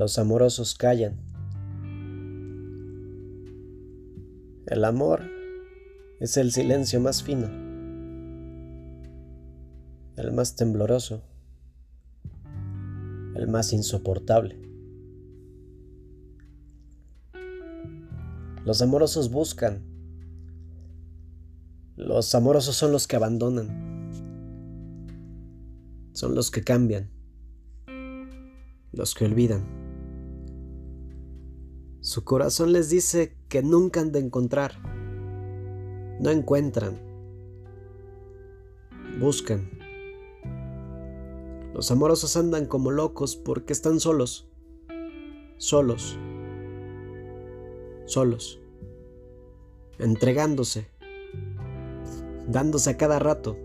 Los amorosos callan. El amor es el silencio más fino, el más tembloroso, el más insoportable. Los amorosos buscan. Los amorosos son los que abandonan. Son los que cambian. Los que olvidan. Su corazón les dice que nunca han de encontrar. No encuentran. Buscan. Los amorosos andan como locos porque están solos. Solos. Solos. Entregándose. Dándose a cada rato.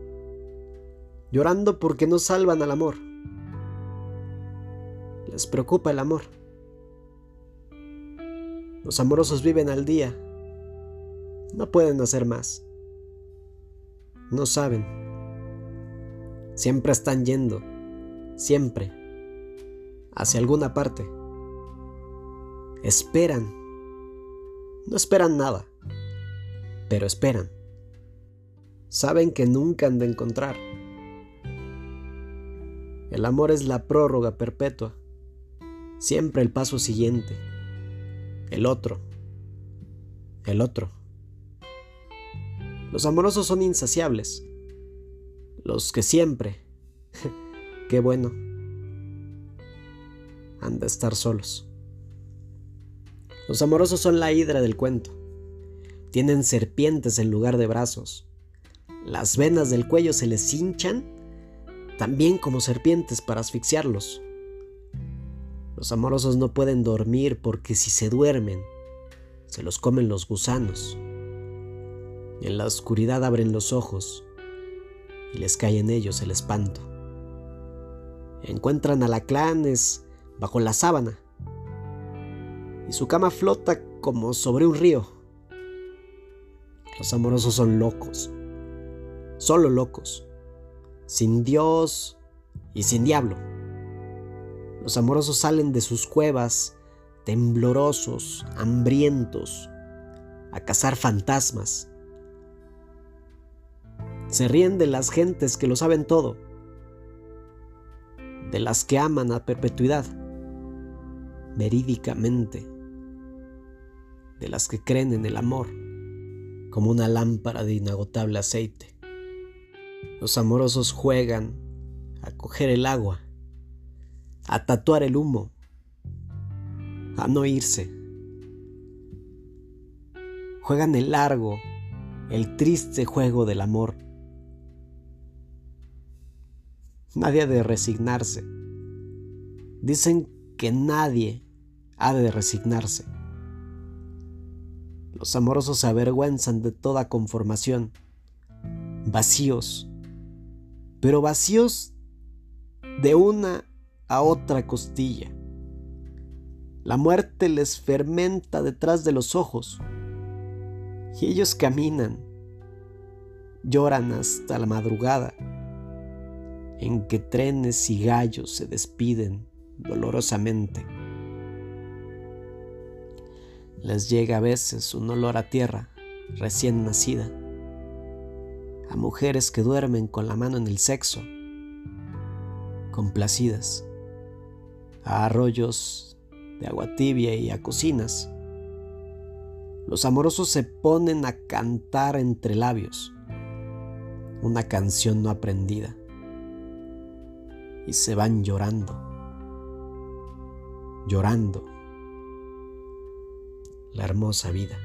Llorando porque no salvan al amor. Les preocupa el amor. Los amorosos viven al día. No pueden hacer más. No saben. Siempre están yendo. Siempre. Hacia alguna parte. Esperan. No esperan nada. Pero esperan. Saben que nunca han de encontrar. El amor es la prórroga perpetua. Siempre el paso siguiente el otro, el otro. Los amorosos son insaciables, los que siempre, qué bueno, han de estar solos. Los amorosos son la hidra del cuento. Tienen serpientes en lugar de brazos. Las venas del cuello se les hinchan, también como serpientes para asfixiarlos. Los amorosos no pueden dormir porque si se duermen, se los comen los gusanos. En la oscuridad abren los ojos y les cae en ellos el espanto. Encuentran alaclanes bajo la sábana y su cama flota como sobre un río. Los amorosos son locos, solo locos, sin Dios y sin diablo. Los amorosos salen de sus cuevas, temblorosos, hambrientos, a cazar fantasmas. Se ríen de las gentes que lo saben todo, de las que aman a perpetuidad, verídicamente, de las que creen en el amor como una lámpara de inagotable aceite. Los amorosos juegan a coger el agua a tatuar el humo, a no irse. Juegan el largo, el triste juego del amor. Nadie ha de resignarse. Dicen que nadie ha de resignarse. Los amorosos se avergüenzan de toda conformación, vacíos, pero vacíos de una a otra costilla. La muerte les fermenta detrás de los ojos y ellos caminan, lloran hasta la madrugada en que trenes y gallos se despiden dolorosamente. Les llega a veces un olor a tierra recién nacida, a mujeres que duermen con la mano en el sexo, complacidas a arroyos de agua tibia y a cocinas. Los amorosos se ponen a cantar entre labios una canción no aprendida y se van llorando, llorando la hermosa vida.